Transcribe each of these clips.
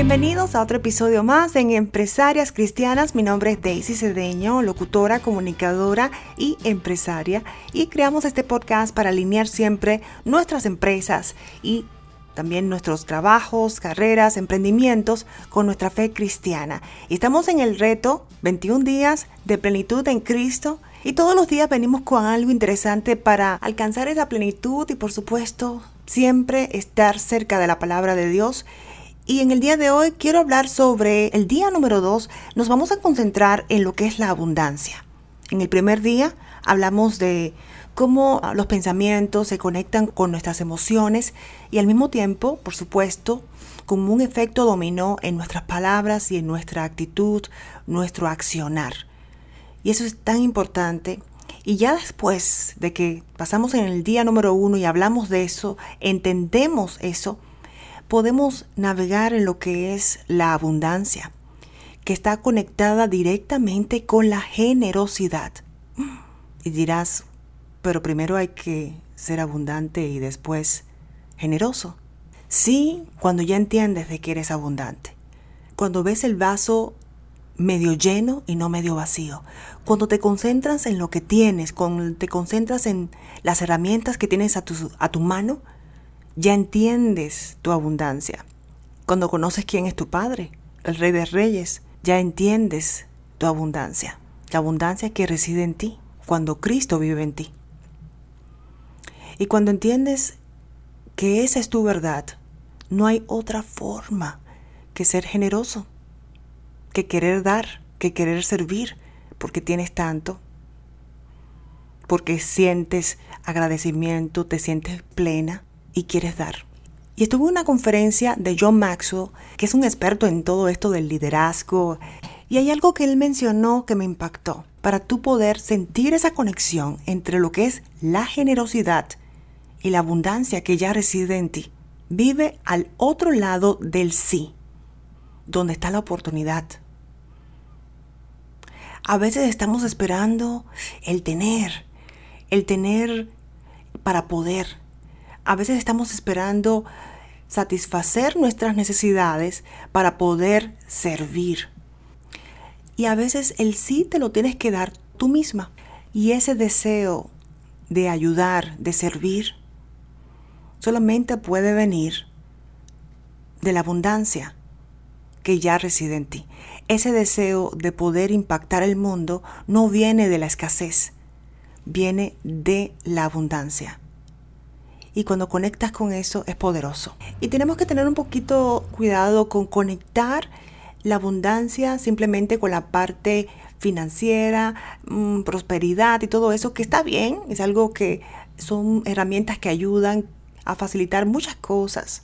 Bienvenidos a otro episodio más en Empresarias Cristianas. Mi nombre es Daisy Cedeño, locutora, comunicadora y empresaria. Y creamos este podcast para alinear siempre nuestras empresas y también nuestros trabajos, carreras, emprendimientos con nuestra fe cristiana. Y estamos en el reto 21 días de plenitud en Cristo. Y todos los días venimos con algo interesante para alcanzar esa plenitud y por supuesto siempre estar cerca de la palabra de Dios y en el día de hoy quiero hablar sobre el día número 2. Nos vamos a concentrar en lo que es la abundancia. En el primer día hablamos de cómo los pensamientos se conectan con nuestras emociones y al mismo tiempo, por supuesto, como un efecto dominó en nuestras palabras y en nuestra actitud, nuestro accionar. Y eso es tan importante. Y ya después de que pasamos en el día número uno y hablamos de eso, entendemos eso, podemos navegar en lo que es la abundancia, que está conectada directamente con la generosidad. Y dirás, pero primero hay que ser abundante y después generoso. Sí, cuando ya entiendes de que eres abundante. Cuando ves el vaso medio lleno y no medio vacío. Cuando te concentras en lo que tienes, cuando te concentras en las herramientas que tienes a tu, a tu mano ya entiendes tu abundancia. Cuando conoces quién es tu Padre, el Rey de Reyes, ya entiendes tu abundancia, la abundancia que reside en ti, cuando Cristo vive en ti. Y cuando entiendes que esa es tu verdad, no hay otra forma que ser generoso, que querer dar, que querer servir, porque tienes tanto, porque sientes agradecimiento, te sientes plena, y quieres dar. Y estuve en una conferencia de John Maxwell, que es un experto en todo esto del liderazgo, y hay algo que él mencionó que me impactó. Para tú poder sentir esa conexión entre lo que es la generosidad y la abundancia que ya reside en ti, vive al otro lado del sí, donde está la oportunidad. A veces estamos esperando el tener, el tener para poder, a veces estamos esperando satisfacer nuestras necesidades para poder servir. Y a veces el sí te lo tienes que dar tú misma. Y ese deseo de ayudar, de servir, solamente puede venir de la abundancia que ya reside en ti. Ese deseo de poder impactar el mundo no viene de la escasez, viene de la abundancia y cuando conectas con eso es poderoso. Y tenemos que tener un poquito cuidado con conectar la abundancia simplemente con la parte financiera, mm, prosperidad y todo eso, que está bien, es algo que son herramientas que ayudan a facilitar muchas cosas.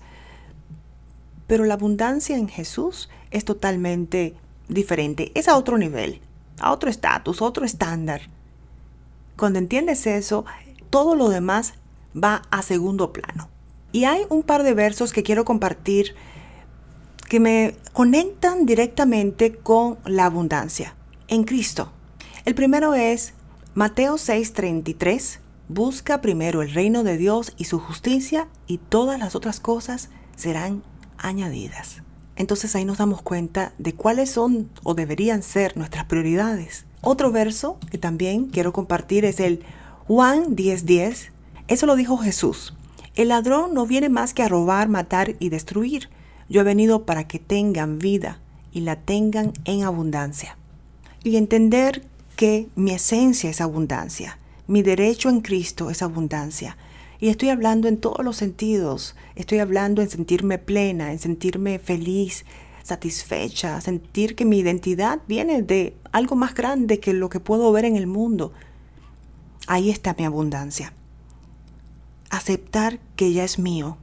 Pero la abundancia en Jesús es totalmente diferente, es a otro nivel, a otro estatus, otro estándar. Cuando entiendes eso, todo lo demás va a segundo plano. Y hay un par de versos que quiero compartir que me conectan directamente con la abundancia en Cristo. El primero es Mateo 6:33, busca primero el reino de Dios y su justicia y todas las otras cosas serán añadidas. Entonces ahí nos damos cuenta de cuáles son o deberían ser nuestras prioridades. Otro verso que también quiero compartir es el Juan 10:10, eso lo dijo Jesús. El ladrón no viene más que a robar, matar y destruir. Yo he venido para que tengan vida y la tengan en abundancia. Y entender que mi esencia es abundancia, mi derecho en Cristo es abundancia. Y estoy hablando en todos los sentidos. Estoy hablando en sentirme plena, en sentirme feliz, satisfecha, sentir que mi identidad viene de algo más grande que lo que puedo ver en el mundo. Ahí está mi abundancia aceptar que ya es mío,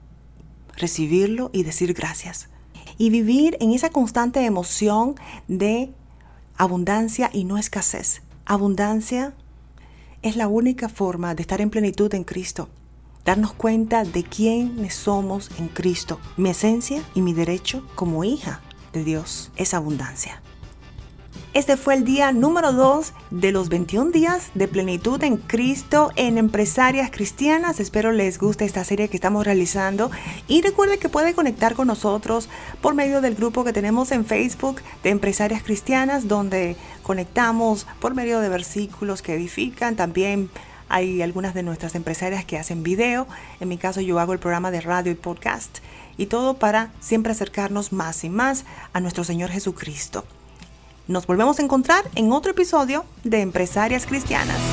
recibirlo y decir gracias. Y vivir en esa constante emoción de abundancia y no escasez. Abundancia es la única forma de estar en plenitud en Cristo. Darnos cuenta de quiénes somos en Cristo. Mi esencia y mi derecho como hija de Dios es abundancia. Este fue el día número 2 de los 21 días de plenitud en Cristo en empresarias cristianas. Espero les guste esta serie que estamos realizando y recuerde que puede conectar con nosotros por medio del grupo que tenemos en Facebook de empresarias cristianas donde conectamos por medio de versículos que edifican. También hay algunas de nuestras empresarias que hacen video. En mi caso yo hago el programa de radio y podcast y todo para siempre acercarnos más y más a nuestro Señor Jesucristo. Nos volvemos a encontrar en otro episodio de Empresarias Cristianas.